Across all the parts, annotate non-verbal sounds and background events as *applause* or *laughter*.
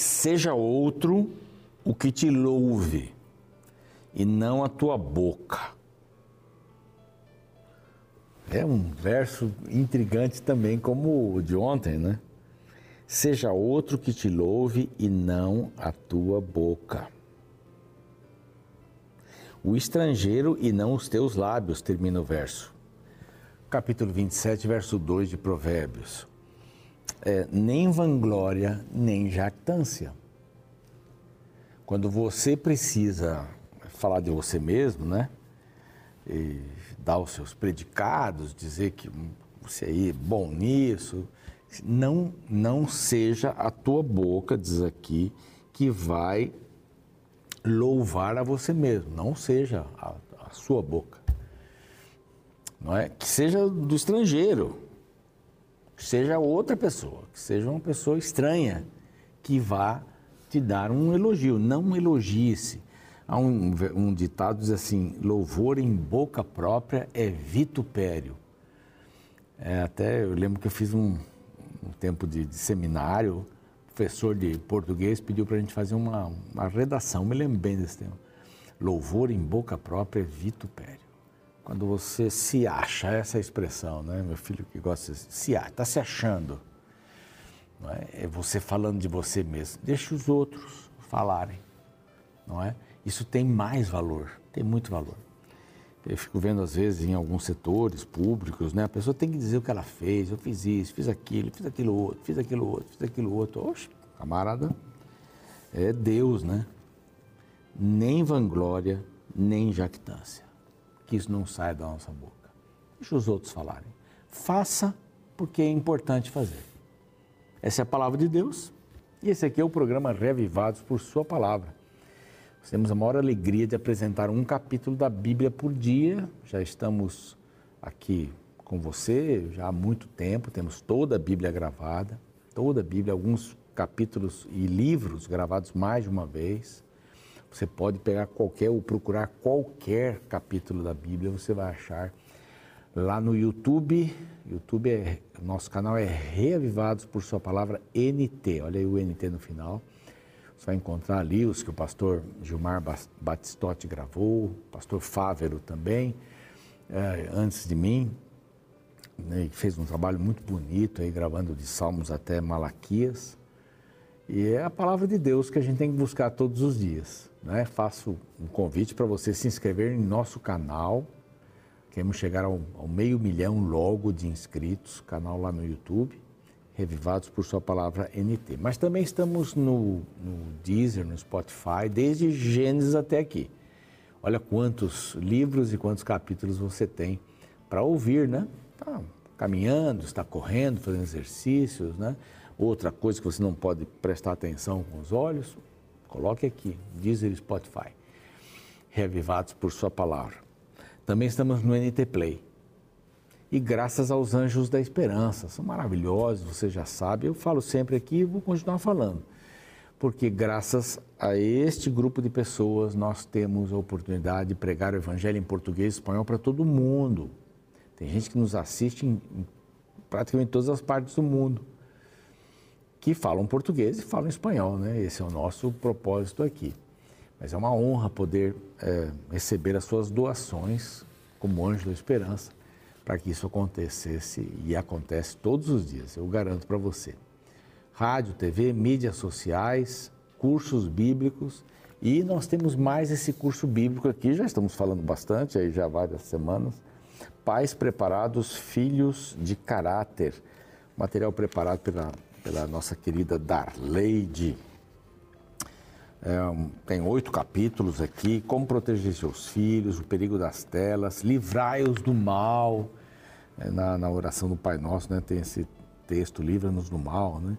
Seja outro o que te louve, e não a tua boca. É um verso intrigante também, como o de ontem, né? Seja outro que te louve e não a tua boca. O estrangeiro e não os teus lábios, termina o verso. Capítulo 27, verso 2 de Provérbios. É, nem vanglória, nem jactância. Quando você precisa falar de você mesmo, né? E dar os seus predicados, dizer que você é bom nisso, não, não seja a tua boca, diz aqui, que vai louvar a você mesmo, não seja a, a sua boca. Não é? Que seja do estrangeiro, seja outra pessoa, que seja uma pessoa estranha que vá te dar um elogio, não elogie-se. Há um, um ditado que diz assim: louvor em boca própria é vitupério. É, até eu lembro que eu fiz um, um tempo de, de seminário, professor de português pediu para a gente fazer uma, uma redação, me lembro bem desse tema. Louvor em boca própria é vitupério. Quando você se acha, essa é a expressão, né? Meu filho que gosta de se acha, está se achando. Não é? é você falando de você mesmo. Deixa os outros falarem, não é? Isso tem mais valor, tem muito valor. Eu fico vendo às vezes em alguns setores públicos, né? A pessoa tem que dizer o que ela fez, eu fiz isso, fiz aquilo, fiz aquilo outro, fiz aquilo outro, fiz aquilo outro. Oxe, camarada, é Deus, né? Nem vanglória, nem jactância. Que isso não saia da nossa boca. Deixa os outros falarem. Faça porque é importante fazer. Essa é a palavra de Deus e esse aqui é o programa Revivados por Sua Palavra. Nós temos a maior alegria de apresentar um capítulo da Bíblia por dia. Já estamos aqui com você já há muito tempo, temos toda a Bíblia gravada, toda a Bíblia, alguns capítulos e livros gravados mais de uma vez. Você pode pegar qualquer ou procurar qualquer capítulo da Bíblia, você vai achar lá no YouTube. YouTube é nosso canal é Reavivados por sua palavra NT. Olha aí o NT no final. Você vai encontrar ali os que o pastor Gilmar Batistotti gravou, o pastor Fávero também, é, antes de mim, né, fez um trabalho muito bonito aí, gravando de Salmos até Malaquias. E é a palavra de Deus que a gente tem que buscar todos os dias. Né? Faço um convite para você se inscrever em nosso canal. Queremos chegar ao, ao meio milhão logo de inscritos, canal lá no YouTube revivados por sua palavra NT. Mas também estamos no, no Deezer, no Spotify, desde Gênesis até aqui. Olha quantos livros e quantos capítulos você tem para ouvir, né? Tá caminhando, está correndo, fazendo exercícios, né? Outra coisa que você não pode prestar atenção com os olhos, coloque aqui, Deezer Spotify. Revivados por sua palavra. Também estamos no NT Play e graças aos anjos da esperança. São maravilhosos, você já sabe. Eu falo sempre aqui e vou continuar falando. Porque graças a este grupo de pessoas nós temos a oportunidade de pregar o evangelho em português e espanhol para todo mundo. Tem gente que nos assiste em praticamente todas as partes do mundo que falam português e falam espanhol, né? Esse é o nosso propósito aqui. Mas é uma honra poder é, receber as suas doações como anjo da esperança para que isso acontecesse e acontece todos os dias, eu garanto para você. Rádio, TV, mídias sociais, cursos bíblicos e nós temos mais esse curso bíblico aqui, já estamos falando bastante, aí já várias semanas. Pais preparados, filhos de caráter. Material preparado pela, pela nossa querida Darleide. É, tem oito capítulos aqui: como proteger seus filhos, o perigo das telas, livrai-os do mal, é, na, na oração do Pai Nosso, né, tem esse texto, livra-nos do mal, né?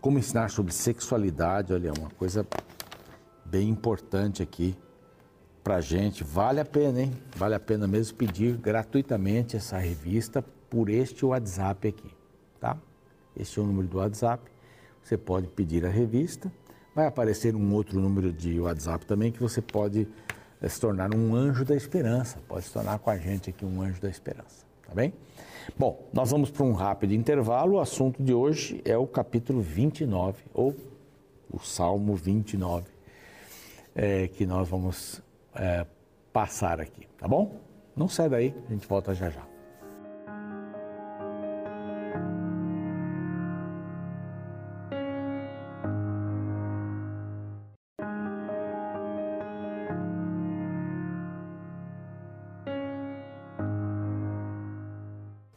Como ensinar sobre sexualidade, olha, uma coisa bem importante aqui para gente. Vale a pena, hein? Vale a pena mesmo pedir gratuitamente essa revista por este WhatsApp aqui, tá? Este é o número do WhatsApp. Você pode pedir a revista. Vai aparecer um outro número de WhatsApp também que você pode eh, se tornar um anjo da esperança. Pode se tornar com a gente aqui um anjo da esperança, tá bem? Bom, nós vamos para um rápido intervalo. O assunto de hoje é o capítulo 29, ou o Salmo 29, é, que nós vamos é, passar aqui, tá bom? Não sai daí, a gente volta já já.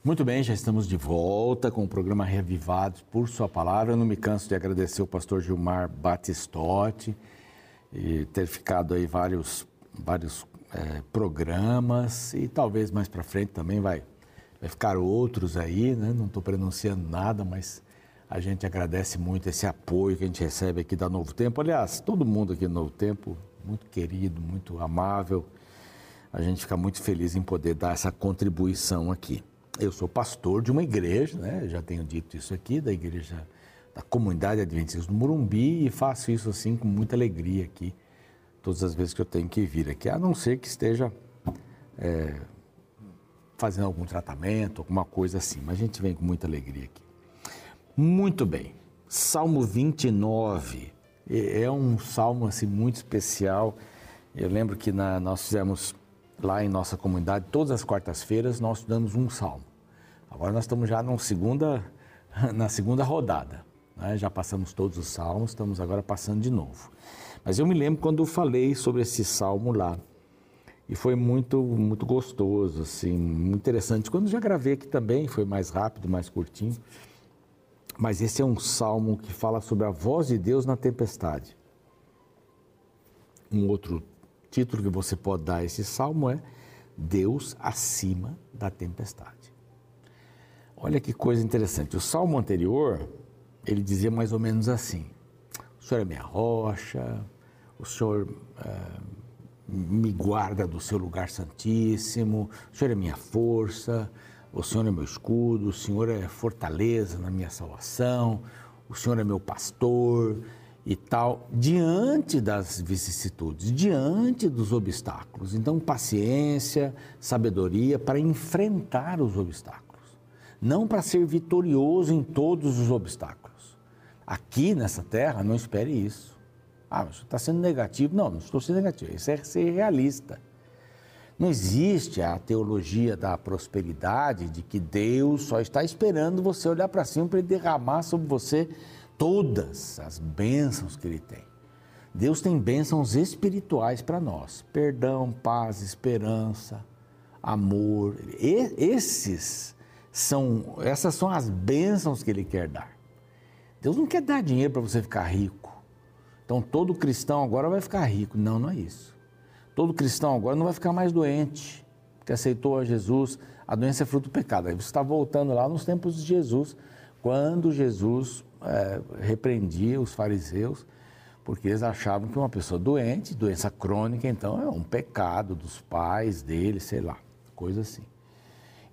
Muito bem, já estamos de volta com o programa Reavivados por Sua Palavra. Eu não me canso de agradecer o pastor Gilmar Batistotti e ter ficado aí vários, vários é, programas e talvez mais para frente também vai, vai ficar outros aí, né? Não estou pronunciando nada, mas a gente agradece muito esse apoio que a gente recebe aqui da Novo Tempo. Aliás, todo mundo aqui do Novo Tempo, muito querido, muito amável. A gente fica muito feliz em poder dar essa contribuição aqui. Eu sou pastor de uma igreja, né? já tenho dito isso aqui, da igreja da comunidade adventista do Morumbi e faço isso assim com muita alegria aqui, todas as vezes que eu tenho que vir aqui, a não ser que esteja é, fazendo algum tratamento, alguma coisa assim, mas a gente vem com muita alegria aqui. Muito bem, Salmo 29 é um salmo assim muito especial. Eu lembro que na, nós fizemos lá em nossa comunidade, todas as quartas-feiras nós estudamos um salmo. Agora nós estamos já segunda, *laughs* na segunda rodada. Né? Já passamos todos os salmos, estamos agora passando de novo. Mas eu me lembro quando falei sobre esse salmo lá. E foi muito, muito gostoso, assim, muito interessante. Quando já gravei aqui também, foi mais rápido, mais curtinho. Mas esse é um salmo que fala sobre a voz de Deus na tempestade. Um outro título que você pode dar a esse salmo é Deus acima da tempestade. Olha que coisa interessante. O salmo anterior, ele dizia mais ou menos assim: O Senhor é minha rocha, o Senhor é, me guarda do seu lugar santíssimo, o Senhor é minha força, o Senhor é meu escudo, o Senhor é fortaleza na minha salvação, o Senhor é meu pastor e tal, diante das vicissitudes, diante dos obstáculos. Então, paciência, sabedoria para enfrentar os obstáculos não para ser vitorioso em todos os obstáculos. Aqui nessa terra, não espere isso. Ah, mas está sendo negativo. Não, não estou sendo negativo. Isso é ser realista. Não existe a teologia da prosperidade de que Deus só está esperando você olhar para cima para ele derramar sobre você todas as bênçãos que ele tem. Deus tem bênçãos espirituais para nós: perdão, paz, esperança, amor. E esses são, essas são as bênçãos que Ele quer dar. Deus não quer dar dinheiro para você ficar rico. Então todo cristão agora vai ficar rico. Não, não é isso. Todo cristão agora não vai ficar mais doente, porque aceitou a Jesus. A doença é fruto do pecado. Aí você está voltando lá nos tempos de Jesus, quando Jesus é, repreendia os fariseus, porque eles achavam que uma pessoa doente, doença crônica, então é um pecado dos pais dele, sei lá, coisa assim.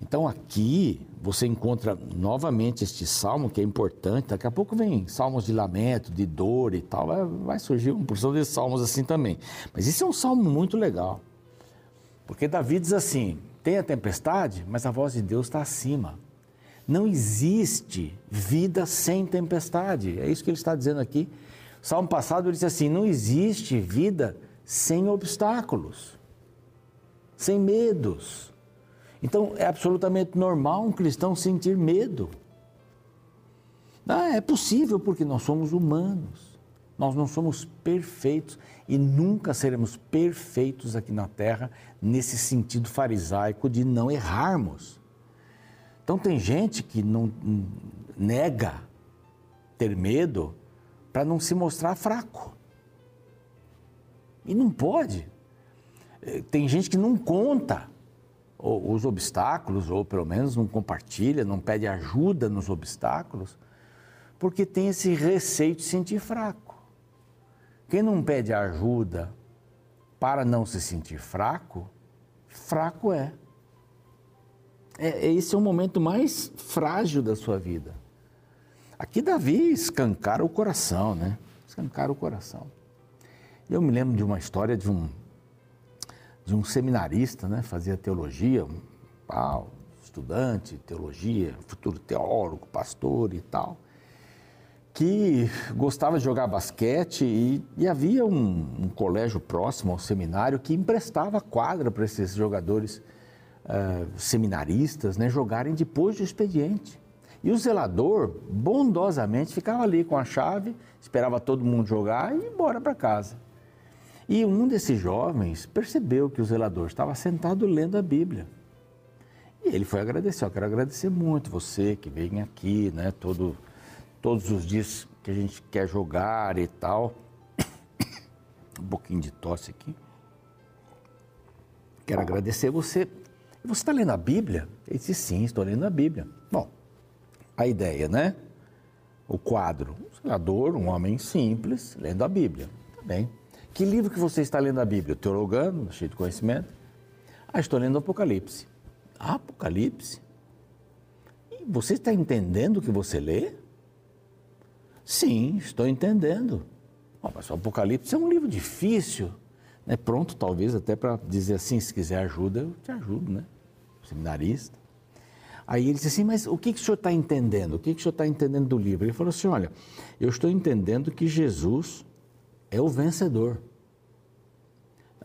Então aqui você encontra novamente este salmo que é importante. Daqui a pouco vem salmos de lamento, de dor e tal. Vai, vai surgir uma porção de salmos assim também. Mas esse é um salmo muito legal. Porque Davi diz assim: tem a tempestade, mas a voz de Deus está acima. Não existe vida sem tempestade. É isso que ele está dizendo aqui. Salmo passado ele disse assim: não existe vida sem obstáculos, sem medos então é absolutamente normal um cristão sentir medo. Ah, é possível porque nós somos humanos. Nós não somos perfeitos e nunca seremos perfeitos aqui na terra nesse sentido farisaico de não errarmos. Então tem gente que não nega ter medo para não se mostrar fraco. E não pode. Eh, tem gente que não conta os obstáculos, ou pelo menos não compartilha, não pede ajuda nos obstáculos, porque tem esse receio de se sentir fraco. Quem não pede ajuda para não se sentir fraco, fraco é. é. Esse é o momento mais frágil da sua vida. Aqui Davi escancara o coração, né? Escancara o coração. Eu me lembro de uma história de um um seminarista, né? fazia teologia, um estudante, teologia, futuro teólogo, pastor e tal, que gostava de jogar basquete e, e havia um, um, colégio próximo ao seminário que emprestava quadra para esses jogadores uh, seminaristas né, jogarem depois do expediente. E o zelador, bondosamente, ficava ali com a chave, esperava todo mundo jogar e ir embora para casa. E um desses jovens percebeu que o zelador estava sentado lendo a Bíblia. E ele foi agradecer. Eu quero agradecer muito você que vem aqui, né, todo, todos os dias que a gente quer jogar e tal. *coughs* Um pouquinho de tosse aqui. Quero agradecer você. Você está lendo a Bíblia? Ele disse, sim, estou lendo a Bíblia. Bom, a ideia, né? O quadro. Um zelador, um homem simples, lendo a Bíblia. Tá bem. Que livro que você está lendo a Bíblia? Teologando, cheio de conhecimento. Ah, estou lendo Apocalipse. Apocalipse? E você está entendendo o que você lê? Sim, estou entendendo. Oh, mas o Apocalipse é um livro difícil. Né? Pronto, talvez até para dizer assim, se quiser ajuda, eu te ajudo, né? Seminarista. Aí ele disse assim, mas o que, que o senhor está entendendo? O que, que o senhor está entendendo do livro? Ele falou assim, olha, eu estou entendendo que Jesus é o vencedor.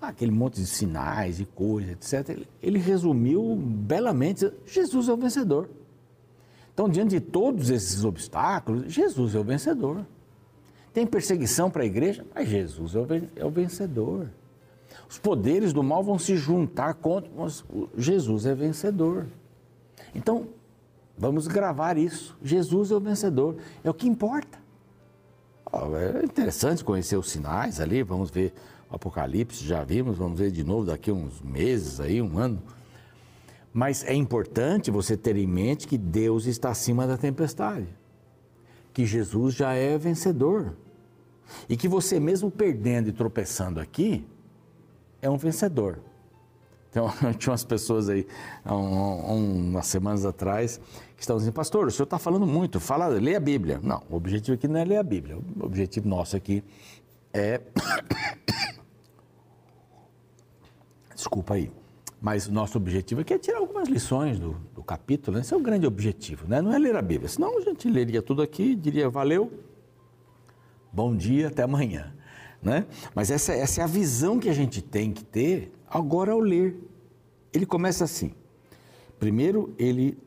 Ah, aquele monte de sinais e coisas, etc. Ele resumiu belamente: Jesus é o vencedor. Então, diante de todos esses obstáculos, Jesus é o vencedor. Tem perseguição para a igreja, mas Jesus é o vencedor. Os poderes do mal vão se juntar contra, mas Jesus é vencedor. Então, vamos gravar isso. Jesus é o vencedor. É o que importa. É interessante conhecer os sinais ali, vamos ver Apocalipse, já vimos, vamos ver de novo daqui a uns meses, aí, um ano. Mas é importante você ter em mente que Deus está acima da tempestade, que Jesus já é vencedor e que você mesmo perdendo e tropeçando aqui é um vencedor. Então, *laughs* tinha umas pessoas aí, um, umas semanas atrás, que estavam dizendo, pastor, o senhor está falando muito, fala, lê a Bíblia. Não, o objetivo aqui não é ler a Bíblia, o objetivo nosso aqui é... *coughs* *coughs* Desculpa aí, mas nosso objetivo aqui é tirar algumas lições do, do capítulo, né? esse é o grande objetivo, né? não é ler a Bíblia, senão a gente leria tudo aqui, diria, valeu, bom dia, até amanhã. Né? Mas essa, essa é a visão que a gente tem que ter agora ao ler. Ele começa assim. Primeiro, ele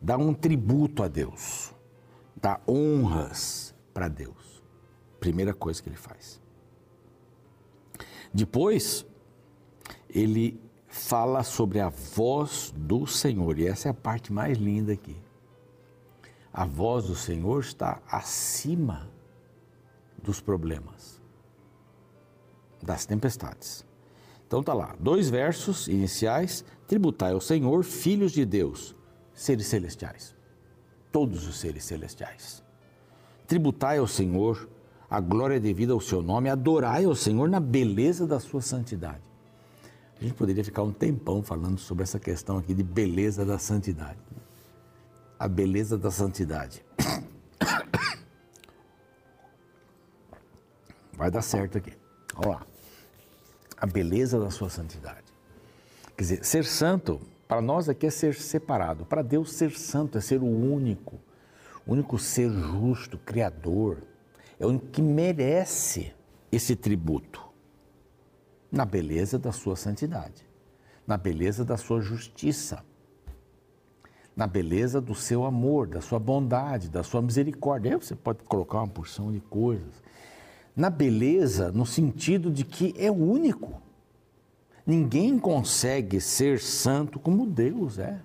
dá um tributo a Deus, dá honras para Deus. Primeira coisa que ele faz. Depois, ele fala sobre a voz do Senhor, e essa é a parte mais linda aqui. A voz do Senhor está acima dos problemas, das tempestades. Então tá lá, dois versos iniciais: tributai ao Senhor, filhos de Deus, seres celestiais. Todos os seres celestiais. Tributai ao Senhor, a glória devida ao seu nome, adorai ao Senhor na beleza da sua santidade. A gente poderia ficar um tempão falando sobre essa questão aqui de beleza da santidade. A beleza da santidade. *coughs* Vai dar certo aqui. Vamos lá a beleza da sua santidade. Quer dizer, ser santo, para nós aqui é ser separado. Para Deus, ser santo é ser o único, o único ser justo, criador. É o único que merece esse tributo. Na beleza da sua santidade, na beleza da sua justiça, na beleza do seu amor, da sua bondade, da sua misericórdia. Aí você pode colocar uma porção de coisas na beleza, no sentido de que é único. Ninguém consegue ser santo como Deus é.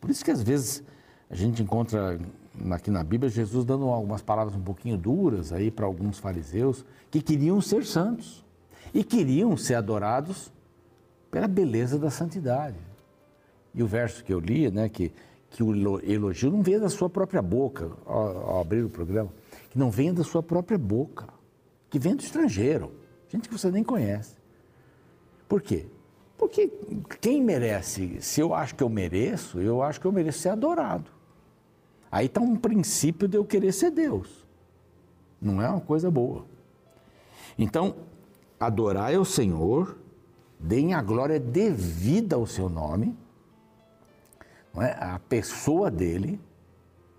Por isso que às vezes a gente encontra aqui na Bíblia Jesus dando algumas palavras um pouquinho duras aí para alguns fariseus que queriam ser santos e queriam ser adorados pela beleza da santidade. E o verso que eu li, né, que, que o elogio não vem da sua própria boca, ao, ao abrir o programa, que não vem da sua própria boca que vem do estrangeiro, gente que você nem conhece. Por quê? Porque quem merece, se eu acho que eu mereço, eu acho que eu mereço ser adorado. Aí está um princípio de eu querer ser Deus. Não é uma coisa boa. Então, adorai ao Senhor, deem a glória devida ao seu nome, não é? a pessoa dele,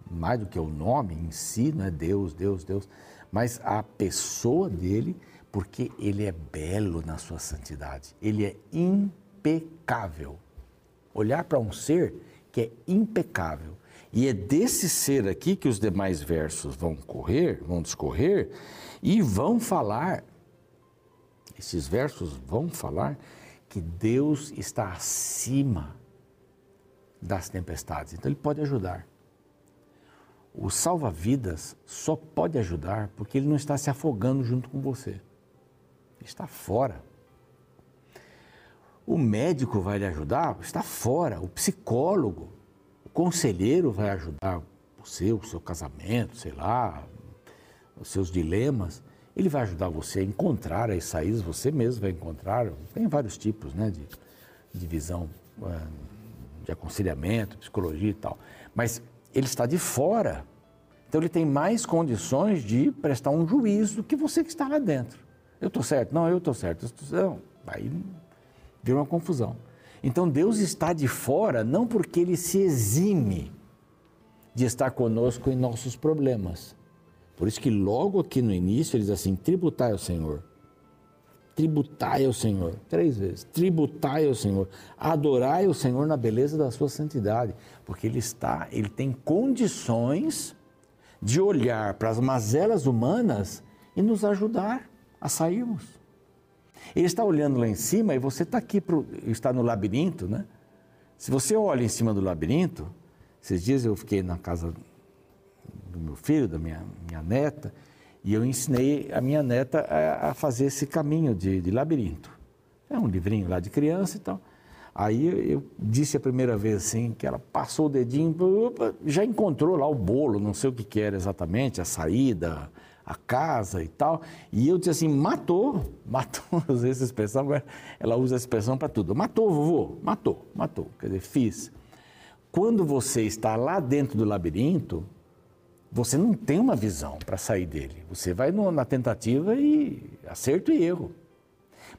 mais do que o nome em si, não é Deus, Deus, Deus, mas a pessoa dele, porque ele é belo na sua santidade, ele é impecável. Olhar para um ser que é impecável. E é desse ser aqui que os demais versos vão correr, vão discorrer e vão falar. Esses versos vão falar que Deus está acima das tempestades. Então ele pode ajudar. O salva-vidas só pode ajudar porque ele não está se afogando junto com você. Ele está fora. O médico vai lhe ajudar? Está fora. O psicólogo, o conselheiro vai ajudar você, o seu casamento, sei lá, os seus dilemas. Ele vai ajudar você a encontrar as saídas, você mesmo vai encontrar. Tem vários tipos né, de, de visão, eh, de aconselhamento, psicologia e tal. Mas ele está de fora. Então ele tem mais condições de prestar um juízo do que você que está lá dentro. Eu estou certo? Não, eu estou certo. Não, aí vira uma confusão. Então Deus está de fora não porque ele se exime de estar conosco em nossos problemas. Por isso que logo aqui no início ele diz assim: tributai ao Senhor. Tributai ao Senhor, três vezes. Tributai ao Senhor. Adorai o Senhor na beleza da sua santidade, porque ele está, ele tem condições de olhar para as mazelas humanas e nos ajudar a sairmos. Ele está olhando lá em cima e você está aqui, pro, está no labirinto, né? Se você olha em cima do labirinto, esses dias eu fiquei na casa do meu filho, da minha, minha neta, e eu ensinei a minha neta a, a fazer esse caminho de, de, labirinto. É um livrinho lá de criança e tal. Aí eu disse a primeira vez assim, que ela passou o dedinho, já encontrou lá o bolo, não sei o que, que era exatamente, a saída, a casa e tal. E eu disse assim, matou, *laughs* matou, usei essa expressão, agora ela usa a expressão para tudo. Matou, vovô, matou, matou. Quer dizer, fiz. Quando você está lá dentro do labirinto, você não tem uma visão para sair dele. Você vai no, na tentativa e acerto e erro.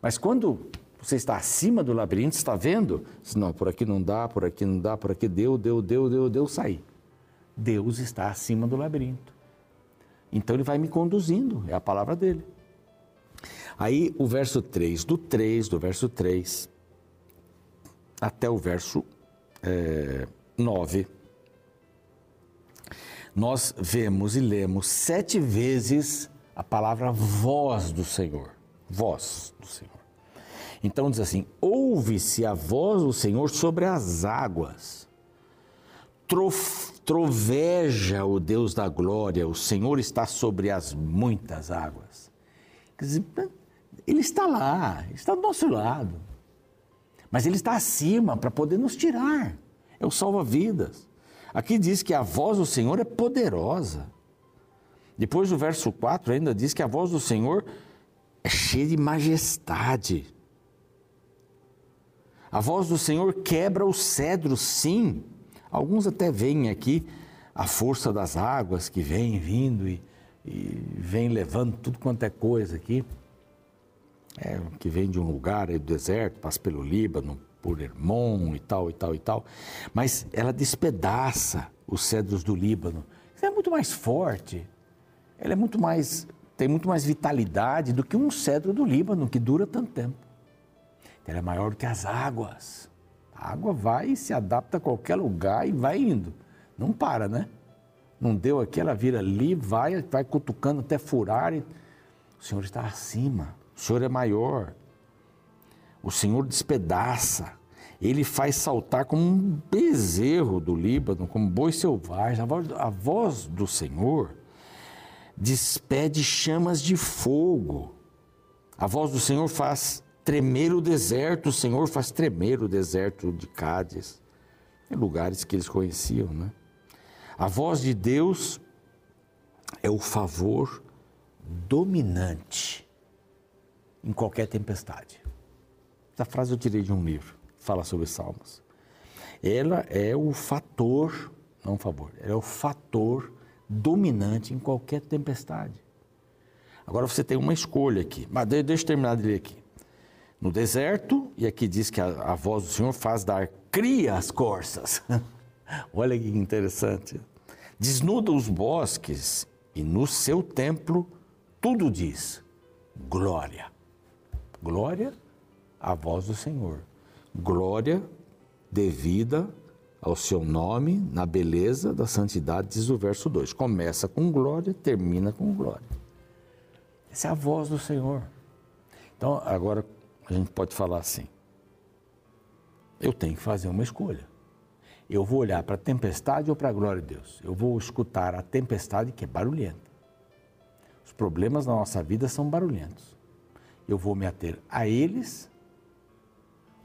Mas quando você está acima do labirinto, está vendo? Não, por aqui não dá, por aqui não dá, por aqui deu, deu, deu, deu, deu, sair. Deus está acima do labirinto. Então ele vai me conduzindo, é a palavra dele. Aí o verso 3, do 3, do verso 3 até o verso é, 9 nós vemos e lemos sete vezes a palavra voz do Senhor. Voz do Senhor. Então diz assim: ouve-se a voz do Senhor sobre as águas. troveja o Deus da glória, o Senhor está sobre as muitas águas. Quer dizer, ele está lá, está do nosso lado. Mas ele está acima para poder nos tirar. É o salva-vidas. Aqui diz que a voz do Senhor é poderosa. Depois do verso 4 ainda diz que a voz do Senhor é cheia de majestade. A voz do Senhor quebra os cedros, sim. Alguns até veem aqui a força das águas que vem vindo e, e vem levando tudo quanto é coisa aqui. É, que vem de um lugar aí do deserto, passa pelo Líbano, por Hermon e tal, e tal, e tal. Mas ela despedaça os cedros do Líbano. Ela é muito mais forte, ela é muito mais, tem muito mais vitalidade do que um cedro do Líbano, que dura tanto tempo. Ela é maior do que as águas. A água vai e se adapta a qualquer lugar e vai indo. Não para, né? Não deu aqui, ela vira ali, vai, vai cutucando até furar. E... O Senhor está acima. O Senhor é maior. O Senhor despedaça. Ele faz saltar como um bezerro do Líbano, como boi selvagem. A voz, a voz do Senhor despede chamas de fogo. A voz do Senhor faz tremer o deserto, o Senhor faz tremer o deserto de Cádiz, em lugares que eles conheciam, né? A voz de Deus é o favor dominante em qualquer tempestade. Essa frase eu tirei de um livro, fala sobre salmos. Ela é o fator, não um favor, ela é o fator dominante em qualquer tempestade. Agora você tem uma escolha aqui, mas deixa eu terminar de ler aqui. No deserto, e aqui diz que a, a voz do Senhor faz dar cria as corças. *laughs* Olha que interessante. Desnuda os bosques e no seu templo tudo diz glória. Glória à voz do Senhor. Glória devida ao seu nome na beleza da santidade, diz o verso 2. Começa com glória, termina com glória. Essa é a voz do Senhor. Então, agora a gente pode falar assim: eu tenho que fazer uma escolha. Eu vou olhar para a tempestade ou para a glória de Deus? Eu vou escutar a tempestade que é barulhenta. Os problemas da nossa vida são barulhentos. Eu vou me ater a eles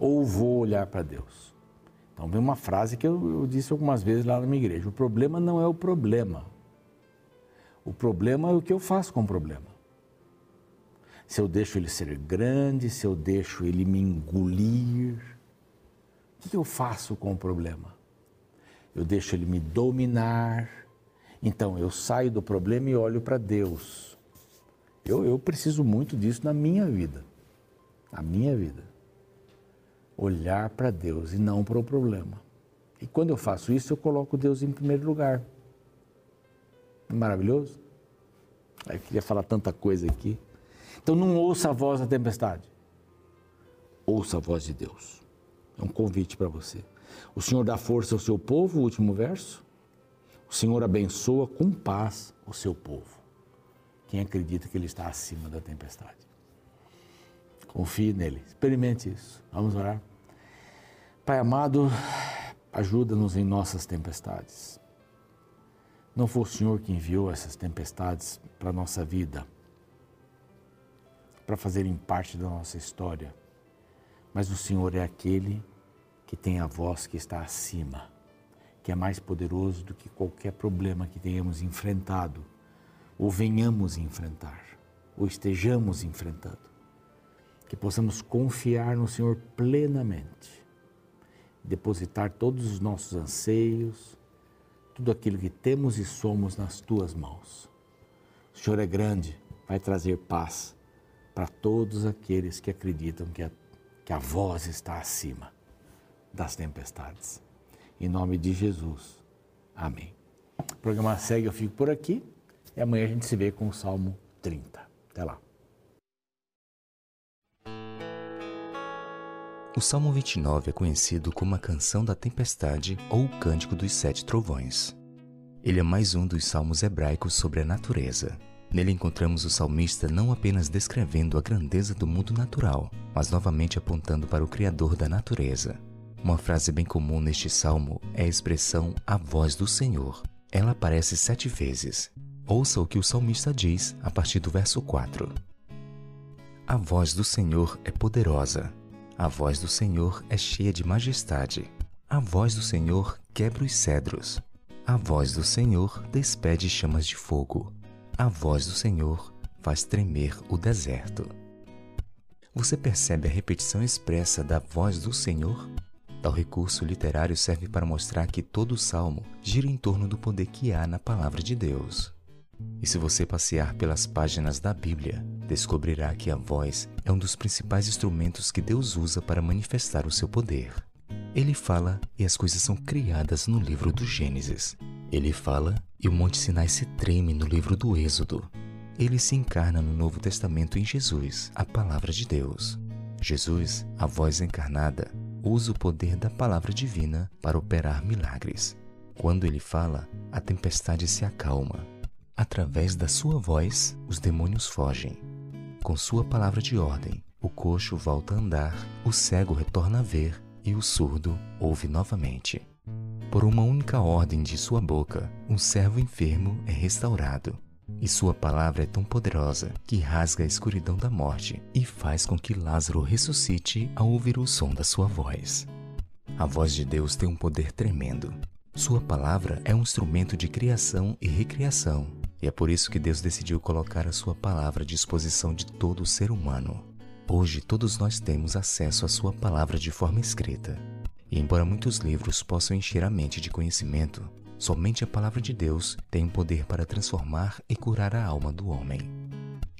ou vou olhar para Deus? Então, vem uma frase que eu, eu disse algumas vezes lá na minha igreja: o problema não é o problema. O problema é o que eu faço com o problema. Se eu deixo ele ser grande, se eu deixo ele me engolir, o que eu faço com o problema? Eu deixo ele me dominar. Então eu saio do problema e olho para Deus. Eu, eu preciso muito disso na minha vida. Na minha vida. Olhar para Deus e não para o problema. E quando eu faço isso, eu coloco Deus em primeiro lugar. Maravilhoso? Eu queria falar tanta coisa aqui. Então não ouça a voz da tempestade. Ouça a voz de Deus. É um convite para você. O Senhor dá força ao seu povo, último verso. O Senhor abençoa com paz o seu povo. Quem acredita que Ele está acima da tempestade. Confie nele, experimente isso. Vamos orar. Pai amado, ajuda-nos em nossas tempestades. Não foi o Senhor que enviou essas tempestades para a nossa vida, para fazerem parte da nossa história, mas o Senhor é aquele que tem a voz que está acima, que é mais poderoso do que qualquer problema que tenhamos enfrentado, ou venhamos enfrentar, ou estejamos enfrentando. Que possamos confiar no Senhor plenamente, depositar todos os nossos anseios, tudo aquilo que temos e somos nas tuas mãos. O Senhor é grande, vai trazer paz para todos aqueles que acreditam que a, que a voz está acima das tempestades. Em nome de Jesus. Amém. O programa segue, eu fico por aqui e amanhã a gente se vê com o Salmo 30. Até lá. O Salmo 29 é conhecido como a Canção da Tempestade ou o Cântico dos Sete Trovões. Ele é mais um dos salmos hebraicos sobre a natureza. Nele encontramos o salmista não apenas descrevendo a grandeza do mundo natural, mas novamente apontando para o Criador da natureza. Uma frase bem comum neste salmo é a expressão a voz do Senhor. Ela aparece sete vezes. Ouça o que o salmista diz a partir do verso 4. A voz do Senhor é poderosa. A voz do Senhor é cheia de majestade. A voz do Senhor quebra os cedros. A voz do Senhor despede chamas de fogo. A voz do Senhor faz tremer o deserto. Você percebe a repetição expressa da voz do Senhor? Tal recurso literário serve para mostrar que todo o salmo gira em torno do poder que há na palavra de Deus. E se você passear pelas páginas da Bíblia, descobrirá que a voz é um dos principais instrumentos que Deus usa para manifestar o seu poder. Ele fala e as coisas são criadas no livro do Gênesis. Ele fala e o Monte Sinai se treme no livro do Êxodo. Ele se encarna no Novo Testamento em Jesus, a palavra de Deus. Jesus, a voz encarnada, usa o poder da palavra divina para operar milagres. Quando ele fala, a tempestade se acalma. Através da sua voz, os demônios fogem. Com sua palavra de ordem, o coxo volta a andar, o cego retorna a ver e o surdo ouve novamente. Por uma única ordem de sua boca, um servo enfermo é restaurado. E sua palavra é tão poderosa que rasga a escuridão da morte e faz com que Lázaro ressuscite ao ouvir o som da sua voz. A voz de Deus tem um poder tremendo. Sua palavra é um instrumento de criação e recriação, e é por isso que Deus decidiu colocar a sua palavra à disposição de todo o ser humano. Hoje todos nós temos acesso à sua palavra de forma escrita. E embora muitos livros possam encher a mente de conhecimento, Somente a palavra de Deus tem poder para transformar e curar a alma do homem.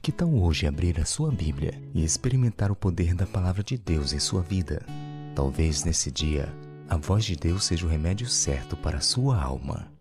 Que tal hoje abrir a sua Bíblia e experimentar o poder da palavra de Deus em sua vida? Talvez nesse dia, a voz de Deus seja o remédio certo para a sua alma.